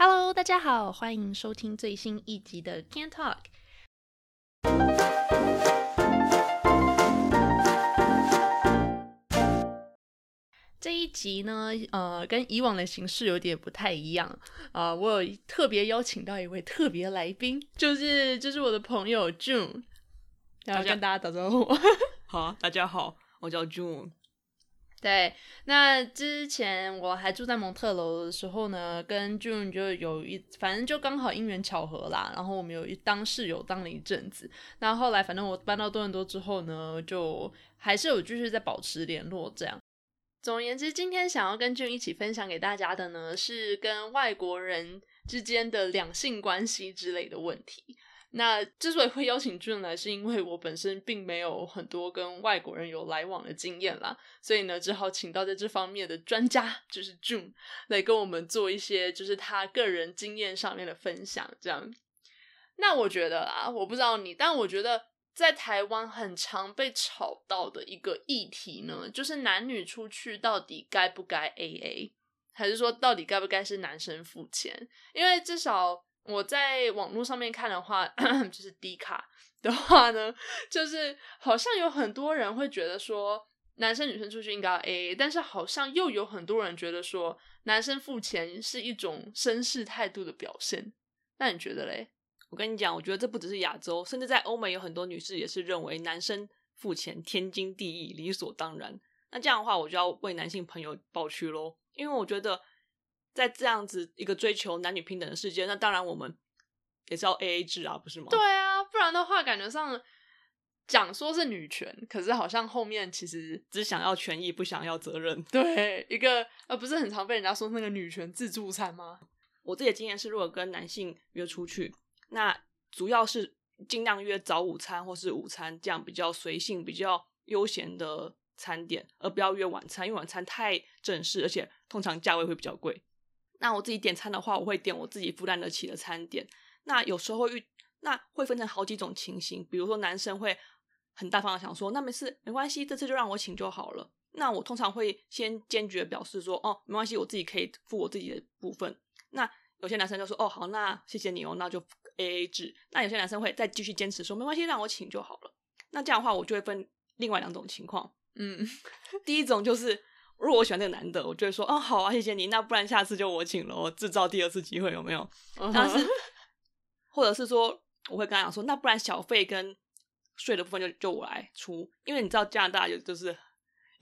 Hello，大家好，欢迎收听最新一集的 Can Talk。这一集呢，呃，跟以往的形式有点不太一样啊、我有特别邀请到一位特别来宾，就是就是我的朋友 June，然后跟大家打招呼。好啊，大家好，我叫 June。对，那之前我还住在蒙特楼的时候呢，跟 June 就有一，反正就刚好因缘巧合啦。然后我们有一当室友当了一阵子，那后来反正我搬到多伦多之后呢，就还是有继续在保持联络这样。总而言之，今天想要跟 June 一起分享给大家的呢，是跟外国人之间的两性关系之类的问题。那之所以会邀请 June 来，是因为我本身并没有很多跟外国人有来往的经验啦，所以呢，只好请到在这方面的专家，就是 June 来跟我们做一些就是他个人经验上面的分享。这样，那我觉得啊，我不知道你，但我觉得在台湾很常被吵到的一个议题呢，就是男女出去到底该不该 AA，还是说到底该不该是男生付钱？因为至少我在网络上面看的话，就是低卡的话呢，就是好像有很多人会觉得说，男生女生出去应该要 AA，但是好像又有很多人觉得说，男生付钱是一种绅士态度的表现。那你觉得嘞？我跟你讲，我觉得这不只是亚洲，甚至在欧美有很多女士也是认为男生付钱天经地义、理所当然。那这样的话，我就要为男性朋友抱屈喽，因为我觉得在这样子一个追求男女平等的世界，那当然我们也是要 A A 制啊，不是吗？对啊，不然的话，感觉上讲说是女权，可是好像后面其实只想要权益，不想要责任。对一个呃，不是很常被人家说那个女权自助餐吗？我自己的经验是，如果跟男性约出去，那主要是尽量约早午餐或是午餐，这样比较随性、比较悠闲的餐点，而不要约晚餐，因为晚餐太正式，而且通常价位会比较贵。那我自己点餐的话，我会点我自己负担得起的餐点。那有时候会遇，那会分成好几种情形，比如说男生会很大方的想说，那没事，没关系，这次就让我请就好了。那我通常会先坚决表示说，哦，没关系，我自己可以付我自己的部分。那有些男生就说：“哦，好，那谢谢你哦，那就 A A 制。”那有些男生会再继续坚持说：“没关系，让我请就好了。”那这样的话，我就会分另外两种情况。嗯，第一种就是，如果我喜欢那个男的，我就会说：“哦，好啊，谢谢你。”那不然下次就我请了，我制造第二次机会有没有？但是，或者是说，我会跟他讲说：“那不然小费跟税的部分就就我来出，因为你知道加拿大有就是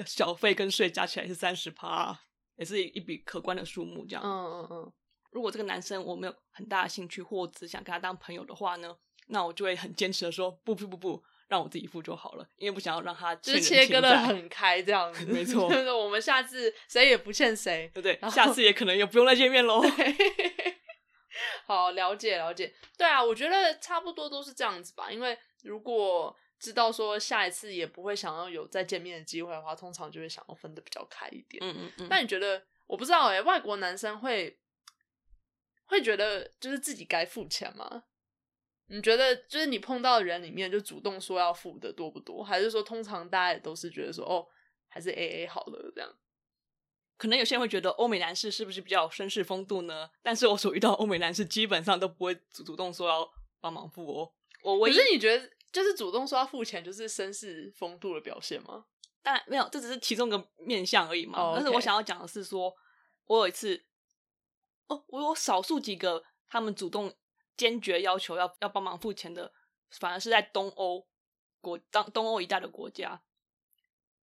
小费跟税加起来是三十趴，也是一笔可观的数目。这样，嗯嗯嗯，如果这个男生我没有很大的兴趣，或只想跟他当朋友的话呢，那我就会很坚持的说不不不不，让我自己付就好了，因为不想要让他就是切割的很开，这样子，没错 就是我们下次谁也不欠谁，对不对？下次也可能也不用再见面喽。好，了解了解。对啊，我觉得差不多都是这样子吧。因为如果知道说下一次也不会想要有再见面的机会的话，通常就会想要分的比较开一点。嗯嗯嗯，那你觉得？我不知道哎、外国男生会会觉得就是自己该付钱吗？你觉得就是你碰到的人里面就主动说要付的多不多？还是说通常大家也都是觉得说哦，还是 A A 好了这样？可能有些人会觉得欧美男士是不是比较有绅士风度呢？但是我所遇到欧美男士基本上都不会主主动说要帮忙付哦。我我可是你觉得就是主动说要付钱，就是绅士风度的表现吗？当然没有，这只是其中一个面相而已嘛。哦但是我想要讲的是说，我有一次，哦，我有少数几个他们主动坚决要求要要帮忙付钱的，反而是在东欧国当东欧一带的国家。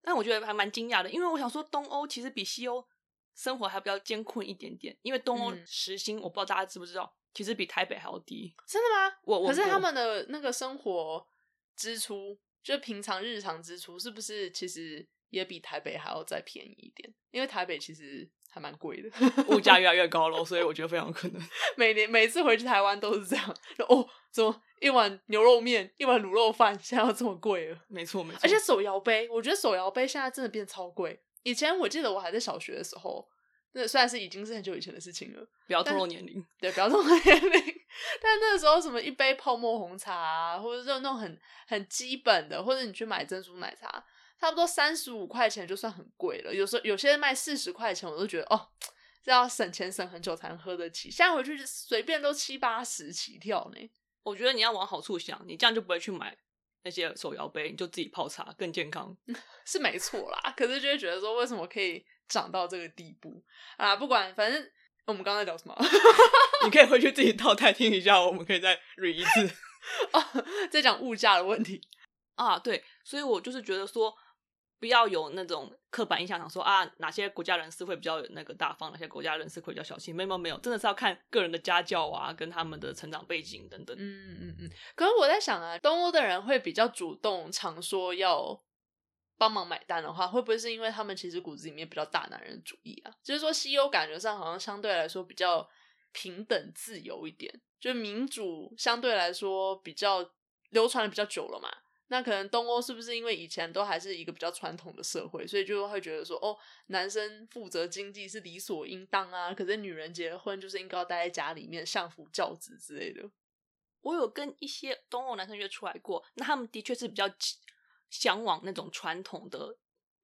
但我觉得还蛮惊讶的，因为我想说东欧其实比西欧生活还比较艰困一点点，因为东欧嗯时薪、我不知道大家知不知道，其实比台北还要低。真的吗？我我可是他们的那个生活支出，就平常日常支出，是不是其实也比台北还要再便宜一点？因为台北其实还蛮贵的，物价越来越高了，所以我觉得非常可能。每年每次回去台湾都是这样。就哦，怎么一碗牛肉面、一碗卤肉饭现在要这么贵了？没错没错，而且手摇杯，我觉得手摇杯现在真的变超贵。以前我记得我还在小学的时候，那虽然是已经是很久以前的事情了，不要透露年龄。对，不要透露年龄。但那个时候什么一杯泡沫红茶啊，或者就那种很很基本的，或者你去买珍珠奶茶，差不多三十五块钱就算很贵了。有时候有些卖四十块钱，我都觉得哦，这要省钱省很久才能喝得起。现在回去随便都七八十起跳呢。我觉得你要往好处想，你这样就不会去买那些手摇杯，你就自己泡茶更健康。是没错啦，可是就会觉得说，为什么可以涨到这个地步啊？不管，反正我们刚才聊什么，你可以回去自己倒带听一下，我们可以再 re 一次 哦，在讲物价的问题啊。对，所以我就是觉得说。不要有那种刻板印象，想说啊，哪些国家人士会比较那个大方，哪些国家人士会比较小心。没有没有，真的是要看个人的家教啊，跟他们的成长背景等等。嗯嗯嗯。可是我在想啊，东欧的人会比较主动，常说要帮忙买单的话，会不会是因为他们其实骨子里面比较大男人主义啊？就是说西欧感觉上好像相对来说比较平等自由一点，就民主相对来说比较流传的比较久了嘛。那可能东欧是不是因为以前都还是一个比较传统的社会，所以就会觉得说，哦，男生负责经济是理所应当啊，可是女人结婚就是应该待在家里面相夫教子之类的。我有跟一些东欧男生约出来过，那他们的确是比较向往那种传统的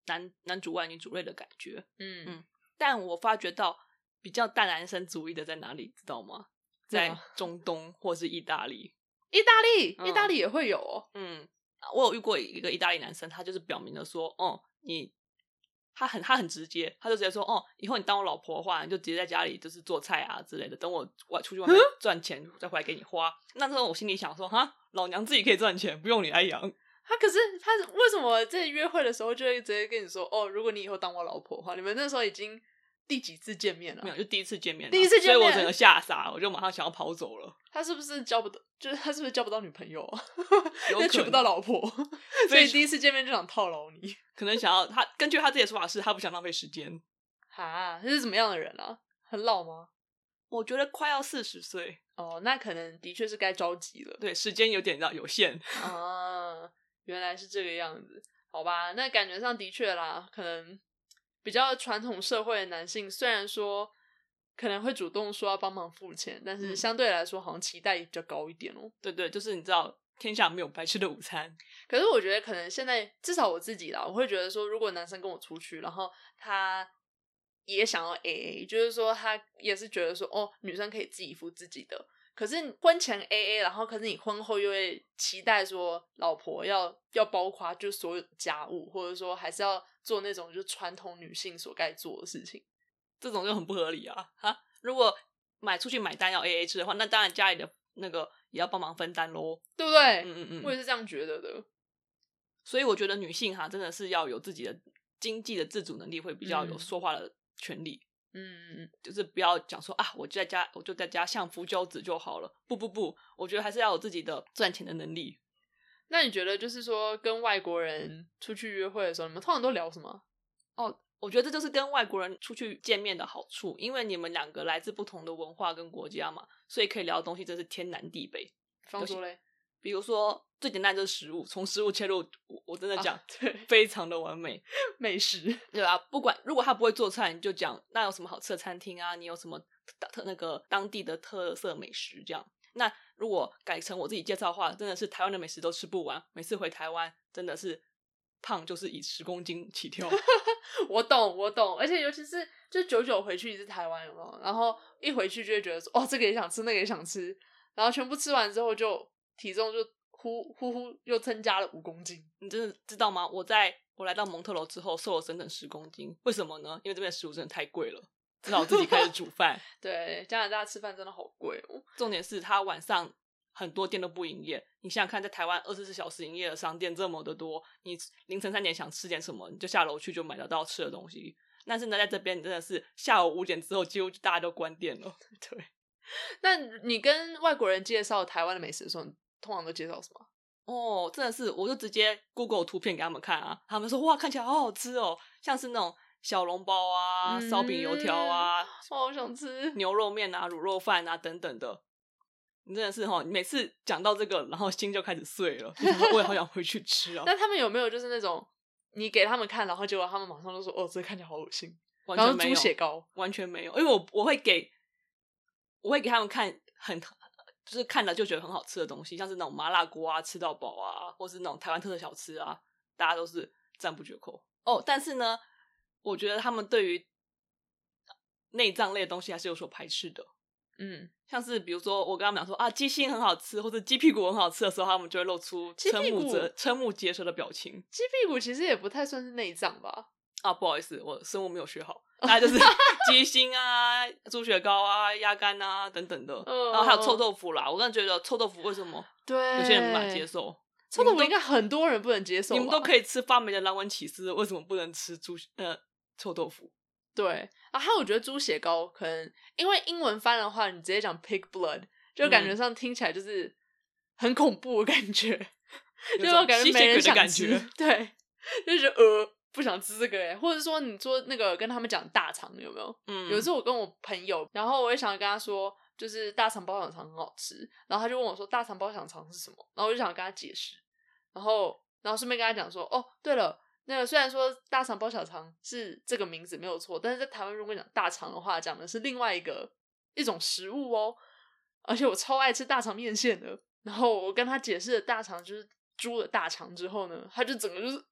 男男主外女主内的感觉。嗯嗯，但我发觉到比较大男生主义的在哪里，知道吗？在中东或是意大利。意大利，意大利也会有哦。嗯。我有遇过一个意大利男生，他就是表明了说，哦，你，他很他很直接，他就直接说，哦，以后你当我老婆的话，你就直接在家里就是做菜啊之类的，等我外出去外面赚钱再回来给你花。那时候我心里想说，哈，老娘自己可以赚钱，不用你来养。他可是他为什么在约会的时候就会直接跟你说，哦，如果你以后当我老婆的话，你们那时候已经。第几次见面了？没有，就第一次见面。第一次见面，所以我整个吓傻，我就马上想要跑走了。他是不是交不到？就是他是不是交不到女朋友？又娶不到老婆，所以第一次见面就想套牢你。可能想要他，根据他自己的说法是，他不想浪费时间。哈，他是怎么样的人啊？很老吗？我觉得快要四十岁。哦，那可能的确是该着急了。对，时间有点要有限。啊，原来是这个样子。好吧，那感觉上的确啦，可能。比较传统社会的男性，虽然说可能会主动说要帮忙付钱，但是相对来说好像期待比较高一点哦。对对，就是你知道，天下没有白吃的午餐。可是我觉得可能现在至少我自己啦，我会觉得说，如果男生跟我出去，然后他也想要 A A，就是说他也是觉得说，哦，女生可以自己付自己的。可是婚前 A A，然后可是你婚后又会期待说老婆要要包括就所有家务，或者说还是要做那种就传统女性所该做的事情，这种就很不合理啊！哈，如果买出去买单要 A A 制的话，那当然家里的那个也要帮忙分担喽，对不对？嗯嗯嗯，我也是这样觉得的。所以我觉得女性哈真的是要有自己的经济的自主能力，会比较有说话的权利。嗯，就是不要讲说啊，我就在家，我就在家相夫教子就好了。不不不，我觉得还是要有自己的赚钱的能力。那你觉得，就是说跟外国人出去约会的时候，你们通常都聊什么？哦，我觉得这就是跟外国人出去见面的好处，因为你们两个来自不同的文化跟国家嘛，所以可以聊的东西真是天南地北。方说嘞。比如说最简单就是食物，从食物切入，我我真的讲，对，非常的完美美食，对吧？不管如果他不会做菜，你就讲那有什么好吃的餐厅啊？你有什么特那个当地的特色美食？这样，那如果改成我自己介绍的话，真的是台湾的美食都吃不完。每次回台湾，真的是胖就是以十公斤起跳。我懂，我懂，而且尤其是就久久回去一次台湾，有没有？然后一回去就会觉得说，哦，这个也想吃，那个也想吃，然后全部吃完之后就。体重就呼呼呼又增加了五公斤，你真的知道吗？我在我来到蒙特楼之后瘦了整整十公斤，为什么呢？因为这边食物真的太贵了，只好自己开始煮饭。对，加拿大吃饭真的好贵哦。重点是他晚上很多店都不营业，你想想看，在台湾二十四小时营业的商店这么的多，你凌晨三点想吃点什么，你就下楼去就买得到吃的东西。但是呢，在这边你真的是下午五点之后，几乎大家都关店了。对，那你跟外国人介绍台湾的美食的时候？通常都介绍什么？哦，真的是，我就直接 Google 图片给他们看啊，他们说哇，看起来好好吃哦，像是那种小笼包啊、烧饼、油条啊，我好想吃牛肉面啊、卤肉饭啊等等的。你真的是哈，每次讲到这个，然后心就开始碎了，我也好想回去吃啊。那他们有没有就是那种你给他们看，然后结果他们马上就说哦，这看起来好恶心，完全没有猪血糕，完全没有，因为我我会给我会给他们看很。就是看了就觉得很好吃的东西，像是那种麻辣锅啊，吃到饱啊，或是那种台湾特色小吃啊，大家都是赞不绝口哦。但是呢，我觉得他们对于内脏类的东西还是有所排斥的。嗯，像是比如说我跟他们讲说啊鸡心很好吃，或者鸡屁股很好吃的时候，他们就会露出瞠目股结瞠目结舌的表情。鸡屁股其实也不太算是内脏吧？啊，不好意思，我生物没有学好，大概就是 鸡心啊、猪血糕啊、鸭肝啊等等的，嗯然后还有臭豆腐啦。我真的觉得臭豆腐为什么对，有些人无法接受？臭豆腐应该很多人不能接受，你们都可以吃发霉的蓝纹起司，为什么不能吃猪呃臭豆腐？对啊，还有我觉得猪血糕可能因为英文翻的话，你直接讲 pig blood，就感觉嗯上听起来就是很恐怖的感觉，就感觉没人想吃感觉。对，就觉得呃不想吃这个哎，或者说你说那个跟他们讲大肠有没有？嗯，有一次我跟我朋友，然后我也想跟他说，就是大肠包小肠很好吃，然后他就问我说大肠包小肠是什么，然后我就想跟他解释，然后然后顺便跟他讲说，哦，对了，那个虽然说大肠包小肠是这个名字没有错，但是在台湾如果讲大肠的话，讲的是另外一个一种食物哦，而且我超爱吃大肠面线的，然后我跟他解释了大肠就是猪的大肠之后呢，他就整个就是呃，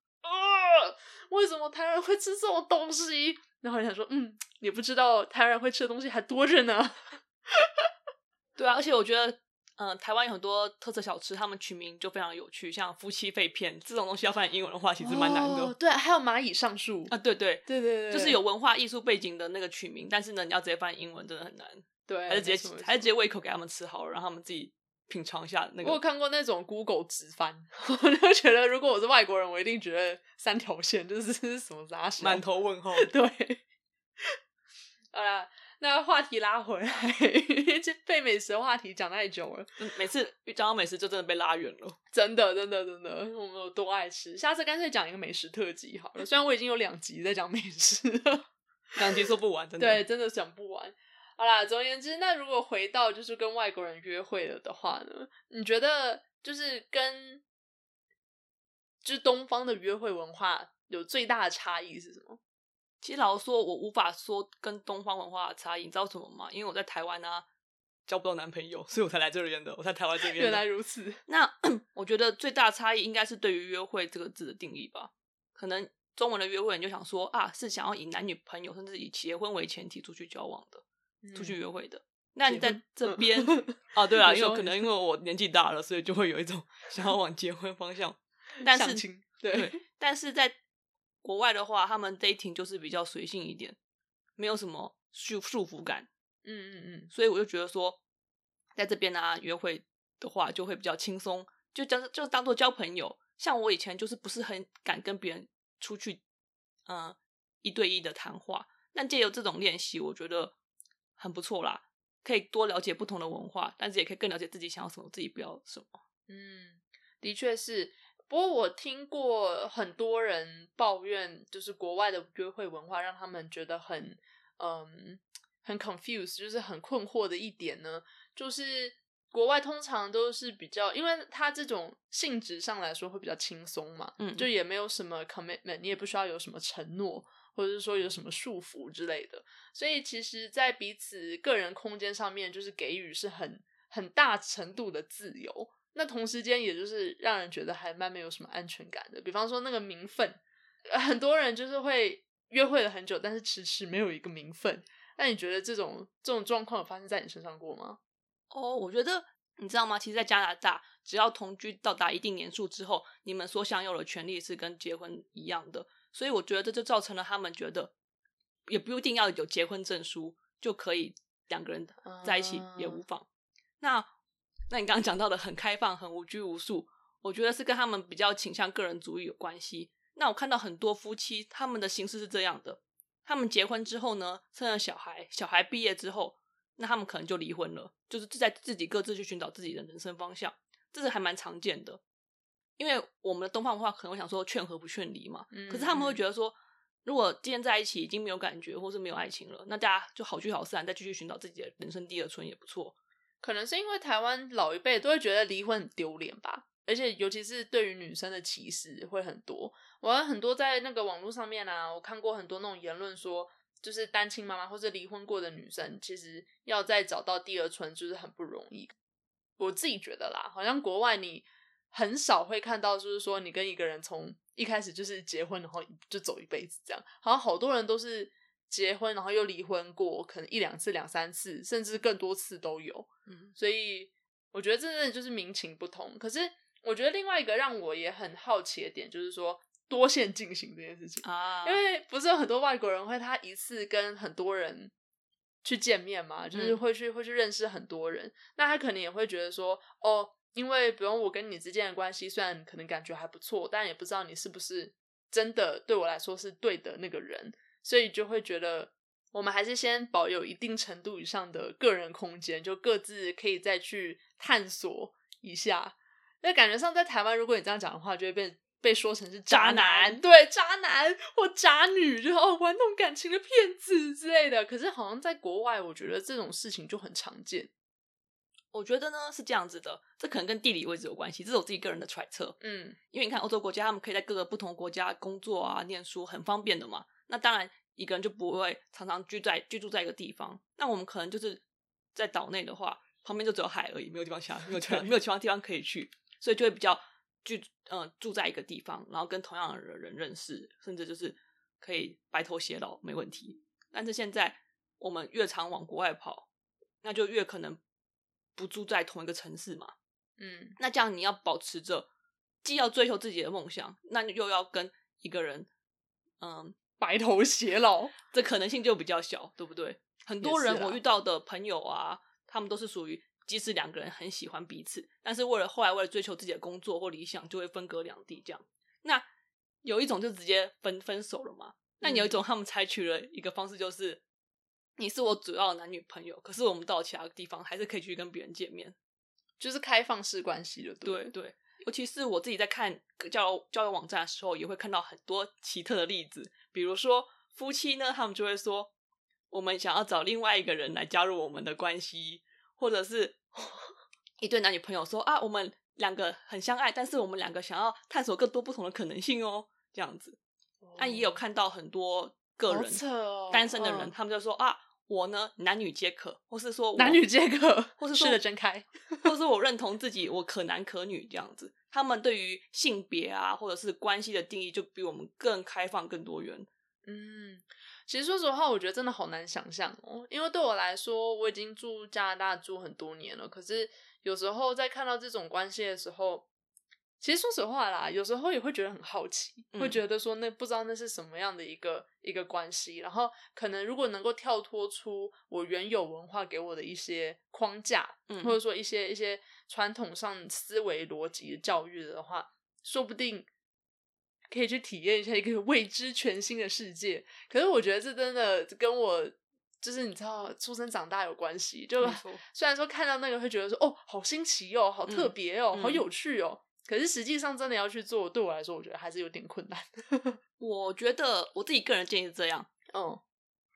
为什么台湾人会吃这种东西？然后我想说，嗯，你不知道台湾人会吃的东西还多着呢。对啊，而且我觉得，嗯、台湾有很多特色小吃，他们取名就非常有趣，像夫妻肺片这种东西要翻译英文的话，其实蛮难的。哦对，还有蚂蚁上树啊，对对，对对对，就是有文化艺术背景的那个取名，但是呢，你要直接翻译英文真的很难，对，还是直接还是直接喂一口给他们吃好了，让他们自己品尝一下那个我有。看过那种 Google 直翻，我就觉得如果我是外国人，我一定觉得三条线就是 什么杂事满头问号。对。好啦，那话题拉回来，这被美食的话题讲太久了，嗯每次讲到美食就真的被拉远了。真的，真的，真的，我们有多爱吃。下次干脆讲一个美食特辑好了。虽然我已经有两集在讲美食了，两集说不完，真的。对，真的讲不完。好啦，总而言之，那如果回到就是跟外国人约会了的话呢，你觉得就是跟就是东方的约会文化有最大的差异是什么？其实老实说，我无法说跟东方文化的差异，你知道什么吗？因为我在台湾啊交不到男朋友，所以我才来这边的。我在台湾这边。原来如此，那 我觉得最大的差异应该是对于“约会”这个字的定义吧。可能中文的约会，你就想说啊，是想要以男女朋友甚至以结婚为前提出去交往的，出去约会的。那你在这边啊，对啊，因为可能因为我年纪大了，所以就会有一种 想要往结婚方向。但是对对，但是在国外的话，他们 dating 就是比较随性一点，没有什么束束缚感。嗯嗯嗯，所以我就觉得说，在这边啊约会的话就会比较轻松，就当就当做交朋友。像我以前就是不是很敢跟别人出去，嗯、一对一的谈话，但借由这种练习，我觉得很不错啦，可以多了解不同的文化，但是也可以更了解自己想要什么，自己不要什么。嗯，的确是。不过我听过很多人抱怨，就是国外的约会文化让他们觉得很嗯很 confused，就是很困惑的一点呢，就是国外通常都是比较，因为它这种性质上来说会比较轻松嘛，嗯就也没有什么 commitment，你也不需要有什么承诺，或者是说有什么束缚之类的，所以其实，在彼此个人空间上面，就是给予是很很大程度的自由。那同时间，也就是让人觉得还蛮没有什么安全感的。比方说那个名分，很多人就是会约会了很久，但是迟迟没有一个名分。那你觉得这种这种状况有发生在你身上过吗？哦，我觉得你知道吗？其实，在加拿大，只要同居到达一定年数之后，你们所享有的权利是跟结婚一样的。所以，我觉得这就造成了他们觉得也不一定要有结婚证书就可以两个人在一起也无妨。那那你刚刚讲到的很开放、很无拘无束，我觉得是跟他们比较倾向个人主义有关系。那我看到很多夫妻，他们的形式是这样的：他们结婚之后呢，生了小孩，小孩毕业之后，那他们可能就离婚了，就是在自己各自去寻找自己的人生方向，这是还蛮常见的。因为我们的东方文化可能会想说劝和不劝离嘛，嗯可是他们会觉得说，如果今天在一起已经没有感觉或是没有爱情了，那大家就好聚好散，再继续寻找自己的人生第二春也不错。可能是因为台湾老一辈都会觉得离婚很丢脸吧，而且尤其是对于女生的歧视会很多。我很多在那个网络上面啊，我看过很多那种言论说，就是单亲妈妈或是离婚过的女生，其实要再找到第二春就是很不容易。我自己觉得啦，好像国外你很少会看到，就是说你跟一个人从一开始就是结婚，然后就走一辈子这样，好像好多人都是结婚然后又离婚过，可能一两次、两三次，甚至更多次都有。嗯所以我觉得这真的就是民情不同。可是我觉得另外一个让我也很好奇的点，就是说多线进行这件事情。啊，因为不是有很多外国人会他一次跟很多人去见面嘛，就是嗯会去会去认识很多人，那他可能也会觉得说，哦，因为比如我跟你之间的关系虽然可能感觉还不错，但也不知道你是不是真的对我来说是对的那个人，所以就会觉得我们还是先保有一定程度以上的个人空间，就各自可以再去探索一下。那感觉上在台湾，如果你这样讲的话，就会被被说成是渣男，男对渣男或渣女，就是哦玩弄感情的骗子之类的。可是好像在国外，我觉得这种事情就很常见。我觉得呢是这样子的，这可能跟地理位置有关系，这是我自己个人的揣测。嗯因为你看欧洲国家，他们可以在各个不同国家工作啊、念书，很方便的嘛。那当然，一个人就不会常常居在居住在一个地方。那我们可能就是在岛内的话，旁边就只有海而已，没有地方下，没有其他 没有其他地方可以去，所以就会比较居嗯、住在一个地方，然后跟同样的人认识，甚至就是可以白头偕老没问题。但是现在我们越常往国外跑，那就越可能不住在同一个城市嘛。嗯那这样你要保持着，既要追求自己的梦想，那又要跟一个人，嗯，白头偕老。这可能性就比较小，对不对？很多人我遇到的朋友啊，他们都是属于，即使两个人很喜欢彼此，但是为了后来为了追求自己的工作或理想，就会分隔两地这样。那有一种就直接分分手了嘛？那有一种他们采取了一个方式，就是你是我主要的男女朋友，可是我们到其他地方还是可以去跟别人见面。就是开放式关系的，对对，尤其是我自己在看交友交友网站的时候，也会看到很多奇特的例子。比如说夫妻呢，他们就会说，我们想要找另外一个人来加入我们的关系，或者是 一对男女朋友说啊，我们两个很相爱，但是我们两个想要探索更多不同的可能性哦，这样子。那、也有看到很多个人、哦单身的人，嗯他们就说啊，我呢男女皆可，或是说男女皆可，或是说吃的真开。或是我认同自己，我可男可女这样子。他们对于性别啊，或者是关系的定义，就比我们更开放、更多元。嗯，其实说实话，我觉得真的好难想象哦，因为对我来说，我已经住加拿大住很多年了，可是有时候在看到这种关系的时候，其实说实话啦，有时候也会觉得很好奇，会嗯觉得说那不知道那是什么样的一个一个关系，然后可能如果能够跳脱出我原有文化给我的一些框架，嗯或者说一些一些传统上思维逻辑的教育的话，说不定可以去体验一下一个 未知全新的世界。可是我觉得这真的跟我就是你知道出生长大有关系。就 虽然说看到那个会觉得说哦，好新奇哦，好特别哦，嗯好有趣哦。可是实际上真的要去做，对我来说，我觉得还是有点困难。我觉得我自己个人建议是这样，嗯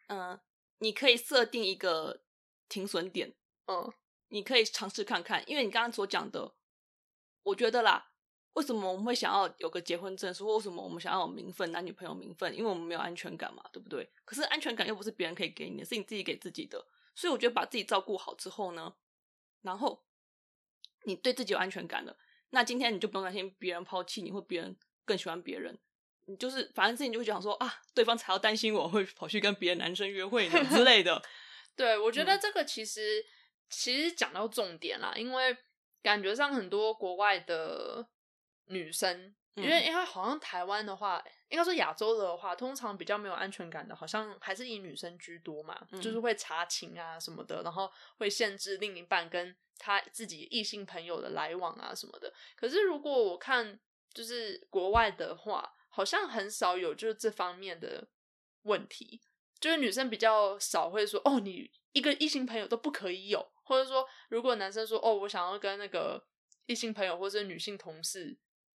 嗯、你可以设定一个停损点，嗯你可以尝试看看，因为你刚刚所讲的，我觉得啦，为什么我们会想要有个结婚证书，或为什么我们想要有名分，男女朋友名分？因为我们没有安全感嘛，对不对？可是安全感又不是别人可以给你的，是你自己给自己的。所以我觉得把自己照顾好之后呢，然后你对自己有安全感了，那今天你就不用担心别人抛弃你，或别人更喜欢别人。你就是反正自己就会讲说啊，对方才要担心我会跑去跟别的男生约会呢之类的。对，我觉得嗯这个其实、其实讲到重点啦，因为感觉上很多国外的女生，因为嗯因为好像台湾的话，应该说亚洲的话，通常比较没有安全感的，好像还是以女生居多嘛，就是嗯会查情啊什么的，然后会限制另一半跟他自己异性朋友的来往啊什么的。可是如果我看就是国外的话，好像很少有就是这方面的问题。就是女生比较少会说哦，你一个异性朋友都不可以有，或者说如果男生说哦，我想要跟那个异性朋友或者女性同事，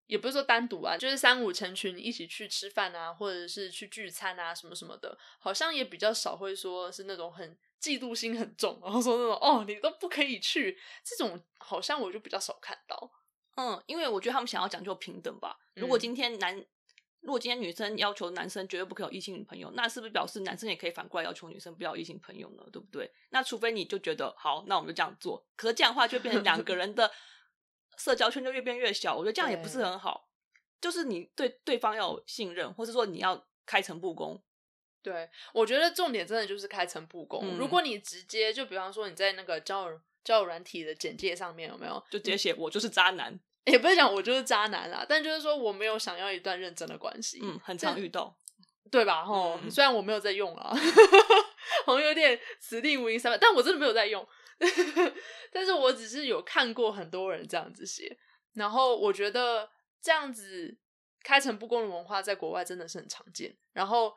也不是说单独啊，就是三五成群一起去吃饭啊，或者是去聚餐啊什么什么的，好像也比较少会说是那种很嫉妒心很重，然后说那种哦你都不可以去，这种好像我就比较少看到。嗯，因为我觉得他们想要讲究平等吧。如果嗯今天男，如果今天女生要求男生绝对不可以有异性女朋友，那是不是表示男生也可以反过来要求女生不要异性朋友呢？对不对？那除非你就觉得好，那我们就这样做。可是这样的话，就变成两个人的社交圈就越变越小，我觉得这样也不是很好。就是你对对方要有信任，或是说你要开诚布公，对，我觉得重点真的就是开诚布公。嗯如果你直接就比方说你在那个交友交友软体的简介上面有没有，就直接写我就是渣男，也不是讲我就是渣男啦，但就是说我没有想要一段认真的关系，嗯，很常遇到，对吧？吼，嗯虽然我没有在用啊，好像有点此地无银三百，但我真的没有在用。但是我只是有看过很多人这样子写，然后我觉得这样子开诚布公的文化在国外真的是很常见。然后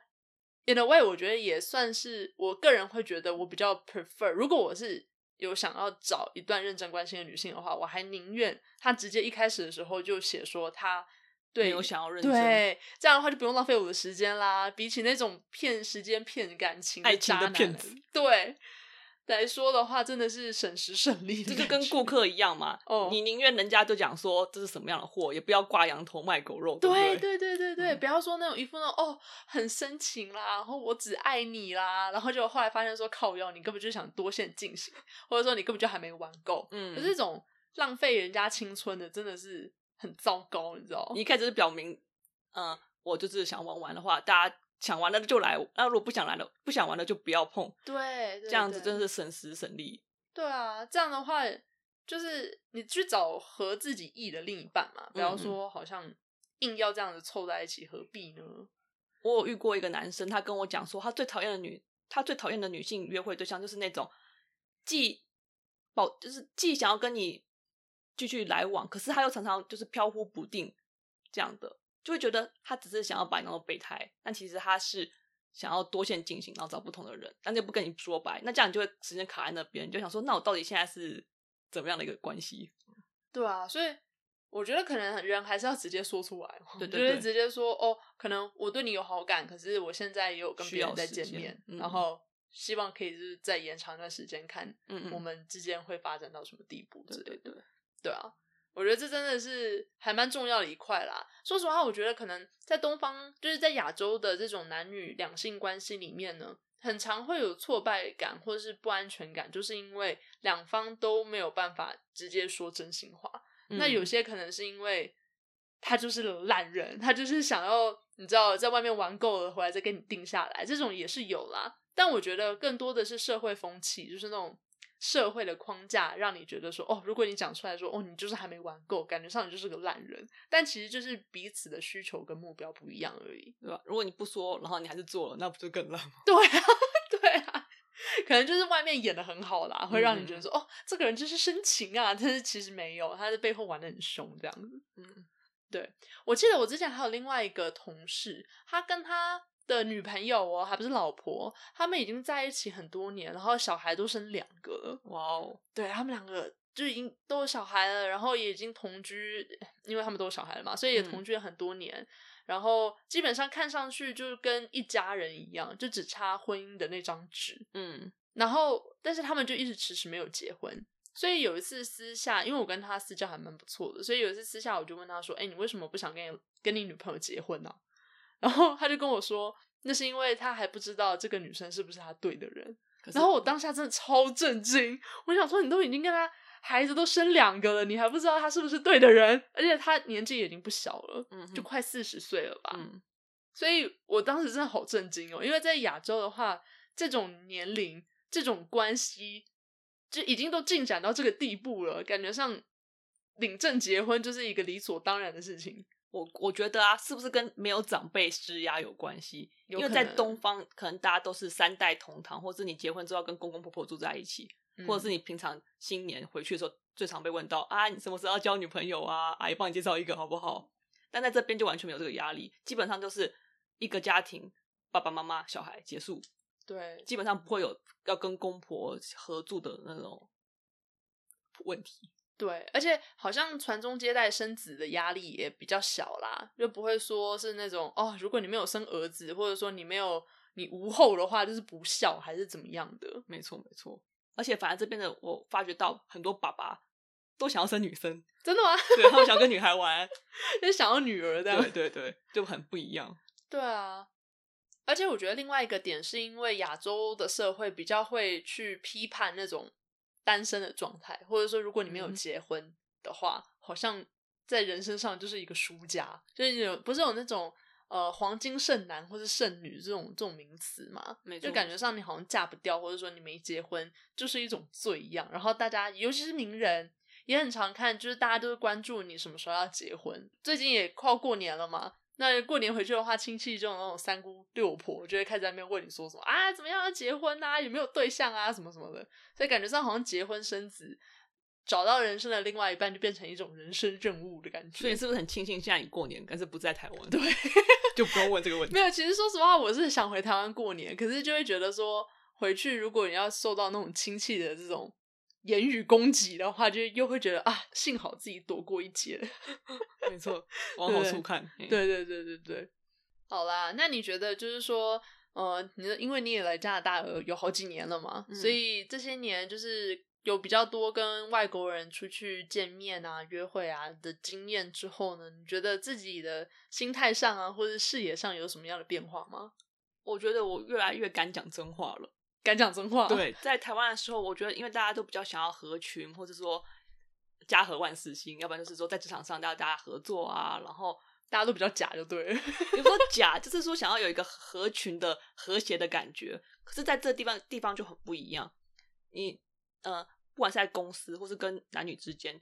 in a way，我觉得也算是我个人会觉得我比较 prefer，如果我是有想要找一段认真关心的女性的话，我还宁愿她直接一开始的时候就写说她对没有想要认真，对，这样的话就不用浪费我的时间啦。比起那种骗时间、骗感情、的渣男对来说的话，真的是省时省力这。就跟顾客一样嘛，哦你宁愿人家就讲说这是什么样的货，也不要挂羊头卖狗肉，对不对对？对对对不要说那种一副那种哦很深情啦，然后我只爱你啦，然后就后来发现说靠腰，你根本就想多线进行，或者说你根本就还没玩够，嗯就这种浪费人家青春的，真的是很糟糕，你知道？你一开始是表明，嗯、我就是想玩玩的话，大家想玩了就来，那如果不想来了，不想玩了就不要碰，对，对这样子真的是省时省力。对啊，这样的话就是你去找合自己意的另一半嘛，不要说好像硬要这样子凑在一起，何必呢？我有遇过一个男生，他跟我讲说，他最讨厌的女，他最讨厌的女性约会对象就是那种既保，就是既想要跟你继续来往，可是他又常常就是飘忽不定这样的，就会觉得他只是想要把你当做备胎，但其实他是想要多线进行，然后找不同的人，但就不跟你说白，那这样你就会时间卡在那边，你就想说，那我到底现在是怎么样的一个关系？对啊，所以我觉得可能人还是要直接说出来，对对对就是直接说哦，可能我对你有好感，可是我现在也有跟需别人在见面，嗯然后希望可以就是再延长一段时间，看我们之间会发展到什么地步之类的。对对对，对啊，我觉得这真的是还蛮重要的一块啦。说实话，我觉得可能在东方，就是在亚洲的这种男女两性关系里面呢，很常会有挫败感或者是不安全感，就是因为两方都没有办法直接说真心话。那有嗯些可能是因为他就是懒人，他就是想要你知道在外面玩够了回来再跟你定下来，这种也是有啦。但我觉得更多的是社会风气，就是那种社会的框架，让你觉得说哦，如果你讲出来说哦，你就是还没玩够，感觉上你就是个烂人。但其实就是彼此的需求跟目标不一样而已。对吧？如果你不说，然后你还是做了，那不就更烂吗？对啊，对啊，可能就是外面演的很好啦，会让你觉得说、哦，这个人就是深情啊，但是其实没有，他在背后玩的很凶这样子。嗯对我记得我之前还有另外一个同事，他跟他的女朋友哦，还不是老婆，他们已经在一起很多年，然后小孩都生两个了。哇哦，对他们两个就已经都有小孩了，然后也已经同居，因为他们都有小孩了嘛，所以也嗯同居了很多年。然后基本上看上去就是跟一家人一样，就只差婚姻的那张纸。嗯然后，但是他们就一直迟迟没有结婚。所以有一次私下，因为我跟他私交还蛮不错的，所以有一次私下我就问他说：“哎、你为什么不想跟你跟你女朋友结婚呢、然后他就跟我说，那是因为他还不知道这个女生是不是他对的人。然后我当下真的超震惊，我想说，你都已经跟他孩子都生两个了，你还不知道他是不是对的人？而且他年纪已经不小了，嗯就快四十岁了吧。嗯所以我当时真的好震惊哦，因为在亚洲的话，这种年龄、这种关系，就已经都进展到这个地步了，感觉上领证结婚就是一个理所当然的事情。我我觉得啊，是不是跟没有长辈施压有关系？因为在东方，可能大家都是三代同堂，或是你结婚之后跟公公婆婆住在一起，或者是嗯你平常新年回去的时候，最常被问到啊，你什么时候要交女朋友啊？阿姨帮你介绍一个好不好？但在这边就完全没有这个压力，基本上就是一个家庭，爸爸妈妈、小孩结束，对基本上不会有要跟公婆合住的那种问题。对，而且好像传宗接代生子的压力也比较小啦，就不会说是那种哦，如果你没有生儿子，或者说你没有你无后的话，就是不孝还是怎么样的。没错，没错。而且反而这边的我发觉到很多爸爸都想要生女生，真的吗？对他们想跟女孩玩，就想要女儿这样。对对对，就很不一样。对啊，而且我觉得另外一个点是因为亚洲的社会比较会去批判那种单身的状态，或者说如果你没有嗯结婚的话，好像在人身上就是一个输家，就是有不是有那种呃黄金剩男或是剩女这种这种名词嘛，就感觉上你好像嫁不掉，或者说你没结婚就是一种罪一样。然后大家尤其是名人也很常看，就是大家都会关注你什么时候要结婚。最近也快要过年了嘛，那过年回去的话，亲戚这种那种三姑六婆就会开始在那边问你说什么啊，怎么样要结婚啊，有没有对象啊，什么什么的。所以感觉上好像结婚生子，找到人生的另外一半就变成一种人生任务的感觉。所以你是不是很庆幸现在你过年，但是不在台湾？对，就不用问这个问题没。有，其实说实话，我是想回台湾过年，可是就会觉得说回去如果你要受到那种亲戚的这种言语攻击的话，就又会觉得啊，幸好自己躲过一劫。没错，往好处看。对对对对对，好啦，那你觉得就是说，呃，你因为你也来加拿大有有好几年了嘛，嗯所以这些年就是有比较多跟外国人出去见面啊、约会啊的经验之后呢，你觉得自己的心态上啊，或者视野上有什么样的变化吗？我觉得我越来越敢讲真话了。敢讲真话，，对，在台湾的时候，我觉得因为大家都比较想要合群，或者说家和万事兴，要不然就是说在职场上大家大家合作啊，然后大家都比较假就对了。有时候假，就是说想要有一个合群的和谐的感觉。可是在这地方地方就很不一样。你呃，不管是在公司或是跟男女之间，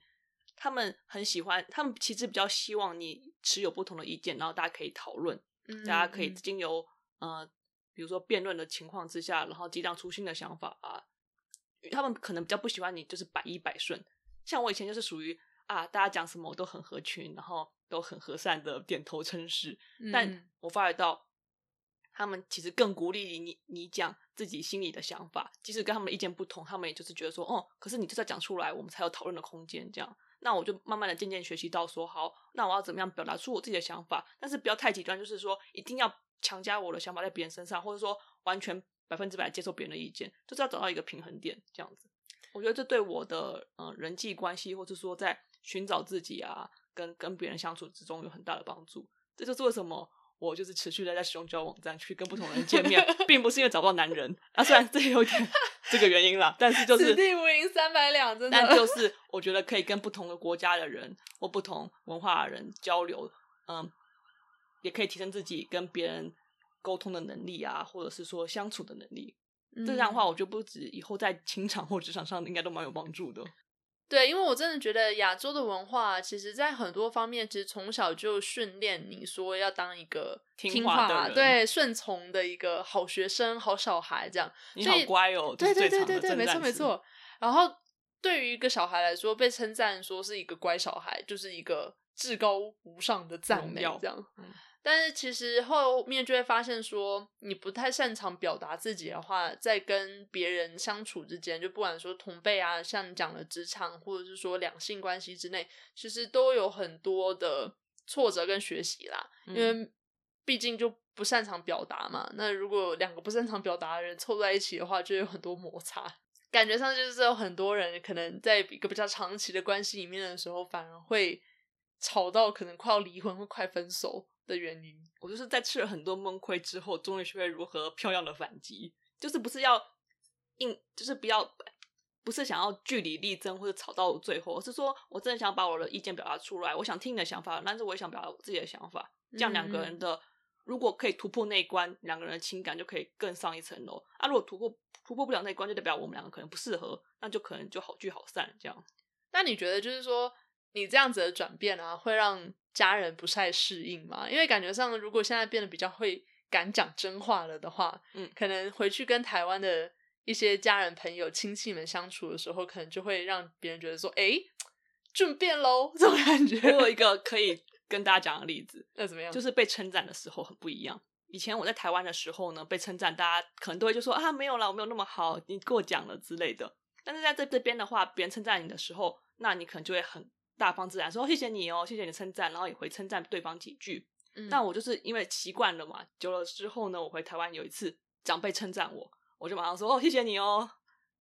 他们很喜欢，他们其实比较希望你持有不同的意见，然后大家可以讨论，嗯大家可以嗯经由呃，比如说辩论的情况之下，然后激荡出新的想法啊。他们可能比较不喜欢你就是百依百顺，像我以前就是属于啊，大家讲什么我都很合群，然后都很和善的点头称是。但嗯我发觉到，他们其实更鼓励你，你讲自己心里的想法，即使跟他们的意见不同，他们也就是觉得说，哦，可是你就是要讲出来，我们才有讨论的空间。这样，那我就慢慢的渐渐学习到说，好，那我要怎么样表达出我自己的想法，但是不要太极端，就是说一定要强加我的想法在别人身上，或者说完全百分之百接受别人的意见，就是要找到一个平衡点，这样子。我觉得这对我的呃人际关系，或者说在寻找自己啊，跟跟别人相处之中有很大的帮助。这就是为什么我就是持续的在使用交友网站去跟不同人见面，并不是因为找不到男人啊，虽然这有点 这个原因啦，但是就是此地无银三百两，真的。但就是我觉得可以跟不同的国家的人或不同文化的人交流，嗯，也可以提升自己跟别人沟通的能力啊，或者是说相处的能力。这样的话，嗯我觉得不止以后在情场或职场上应该都蛮有帮助的。对，因为我真的觉得亚洲的文化，其实在很多方面，其实从小就训练你说要当一个听话对顺从的一个好学生、好小孩这样。你好乖哦，这对对对对对，没错。没错。然后对于一个小孩来说，被称赞说是一个乖小孩，就是一个至高无上的赞美，这样。嗯但是其实后面就会发现说，你不太擅长表达自己的话，在跟别人相处之间，就不管说同辈啊，像你讲的职场，或者是说两性关系之内，其实都有很多的挫折跟学习啦。因嗯为毕竟就不擅长表达嘛。那如果两个不擅长表达的人凑在一起的话，就有很多摩擦。感觉上就是有很多人可能在一个比较长期的关系里面的时候，反而会吵到可能快要离婚或快分手的原因。我就是在吃了很多闷亏之后，终于学会如何漂亮的反击，就是不是要硬，就是不要，不是想要据理力争或者吵到最后，而是说我真的想把我的意见表达出来，我想听你的想法，但是我也想表达我自己的想法，这样两个人的、如果可以突破那一关，两个人的情感就可以更上一层楼。啊，如果突破突破不了那一关，就代表我们两个可能不适合，那就可能就好聚好散这样。那你觉得就是说，你这样子的转变啊，会让家人不太适应嘛？因为感觉上，如果现在变得比较会敢讲真话了的话，嗯可能回去跟台湾的一些家人、朋友、亲戚们相处的时候，可能就会让别人觉得说，哎，转变喽，这种感觉。我有一个可以跟大家讲的例子，那怎么样？就是被称赞的时候很不一样。以前我在台湾的时候呢，被称赞，大家可能都会就说啊，没有啦，我没有那么好，你过奖了之类的。但是在这这边的话，别人称赞你的时候，那你可能就会很大方自然说、哦、谢谢你哦，谢谢你的称赞，然后也会称赞对方几句。嗯那我就是因为习惯了嘛，久了之后呢，我回台湾有一次长辈称赞我，我就马上说哦，谢谢你哦，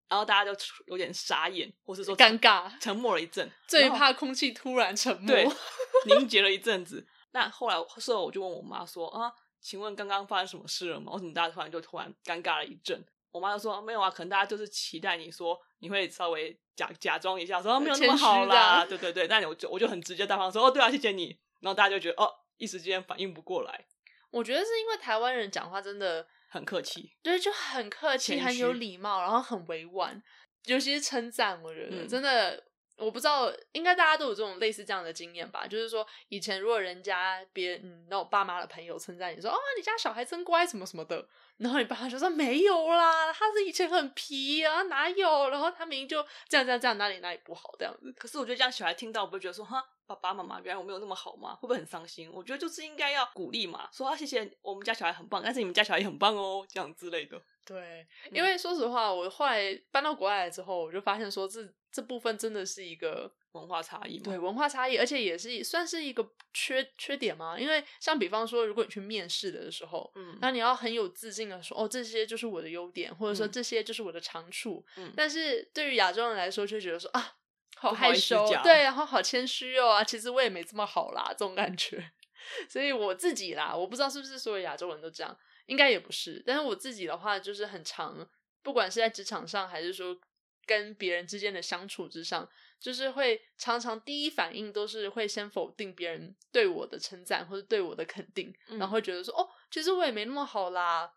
然后大家就有点傻眼，或是说尴尬沉默了一阵，最怕空气突然沉默。对，凝结了一阵子。那后来事后我就问我妈说啊，请问刚刚发生什么事了吗？为什么大家突然就突然尴尬了一阵？我妈就说没有啊，可能大家就是期待你说你会稍微假假装一下，说、啊、没有那么好啦，样对对 对。但我就我就很直接大方说哦，对啊，谢谢你。然后大家就觉得哦，一时间反应不过来。我觉得是因为台湾人讲话真的很客气，对，就很客气，很有礼貌，然后很委婉，尤其是称赞，我觉得、嗯真的。我不知道，应该大家都有这种类似这样的经验吧？就是说，以前如果人家别嗯那我爸妈的朋友称赞你说，哦，你家小孩真乖，什么什么的，然后你爸妈就说没有啦，他是以前很皮啊，哪有？然后他明明就这样这样这样，哪里哪里不好这样子。可是我觉得这样小孩听到不会觉得说哈。爸爸妈妈，原来我没有那么好吗？会不会很伤心？我觉得就是应该要鼓励嘛，说啊谢谢我们家小孩很棒，但是你们家小孩也很棒哦，这样之类的。对，嗯因为说实话，我后来搬到国外来之后，我就发现说这这部分真的是一个文化差异嘛，对文化差异，而且也是算是一个缺缺点嘛。因为像比方说，如果你去面试的时候，嗯，那你要很有自信的说，哦，这些就是我的优点，或者说嗯这些就是我的长处。嗯但是对于亚洲人来说，就觉得说啊，好害羞，对，然后好谦虚哦啊，其实我也没这么好啦，这种感觉。所以我自己啦，我不知道是不是所有亚洲人都这样，应该也不是。但是我自己的话，就是很常，不管是在职场上，还是说跟别人之间的相处之上，就是会常常第一反应都是会先否定别人对我的称赞或者对我的肯定，嗯然后会觉得说，哦，其实我也没那么好啦。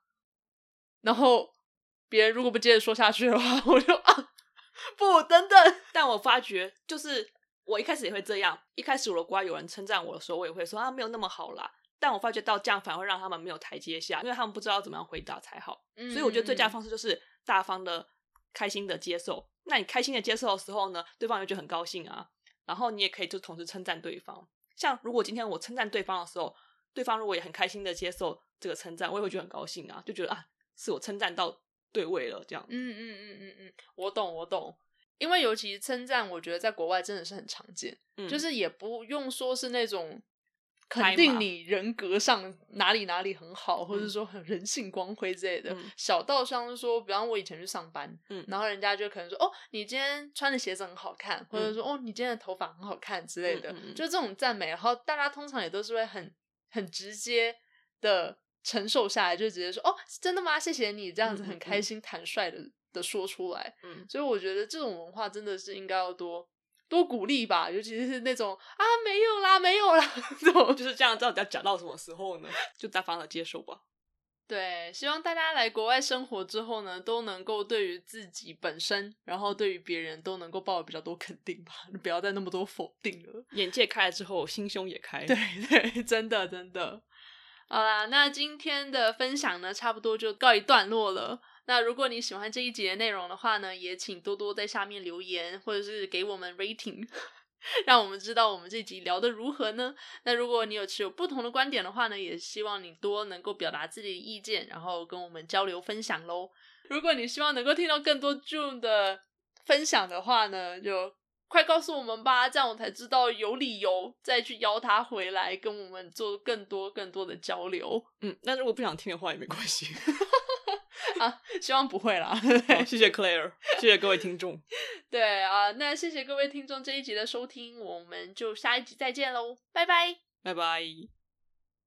然后别人如果不接着说下去的话，我就啊，不，等等，但我发觉，就是我一开始也会这样。一开始我的国外有人称赞我的时候，我也会说啊，没有那么好啦。但我发觉到这样反而会让他们没有台阶下，因为他们不知道怎么样回答才好。嗯所以我觉得最佳方式就是大方的、开心的接受。那你开心的接受的时候呢，对方也觉得很高兴啊。然后你也可以就同时称赞对方。像如果今天我称赞对方的时候，对方如果也很开心的接受这个称赞，我也会觉得很高兴啊，就觉得啊，是我称赞到对位了，这样。嗯嗯嗯嗯嗯，我懂我懂，因为尤其称赞，我觉得在国外真的是很常见，嗯就是也不用说是那种肯定你人格上哪里哪里很好，或者嗯。说很人性光辉之类的，嗯。小到像是说，比方我以前去上班，嗯。然后人家就可能说，哦，你今天穿的鞋子很好看，或者说，哦，你今天的头发很好看之类的，就。这种赞美，然后大家通常也都是会很很直接的承受下来，就直接说，哦，真的吗？谢谢你，这样子很开。心、坦率的的说出来。嗯，所以我觉得这种文化真的是应该要多多鼓励吧，尤其是那种啊没有啦，没有啦 这种。就是这样，到底要讲到什么时候呢？就大方的接受吧。对，希望大家来国外生活之后呢，都能够对于自己本身，然后对于别人都能够抱有比较多肯定吧，不要再那么多否定了。眼界开了之后，心胸也开。对 对，真的真的。好啦，那今天的分享呢，差不多就告一段落了。那如果你喜欢这一集的内容的话呢，也请多多在下面留言，或者是给我们 rating，让我们知道我们这集聊的如何呢？那如果你有持有不同的观点的话呢，也希望你多能够表达自己的意见，然后跟我们交流分享喽。如果你希望能够听到更多 June 的分享的话呢，就快告诉我们吧，这样我才知道有理由再去邀他回来跟我们做更多更多的交流嗯，那如果不想听的话也没关系。啊，希望不会啦。好，谢谢 Claire，谢谢各位听众，对啊，那谢谢各位听众这一集的收听，我们就下一集再见喽，拜拜。拜拜。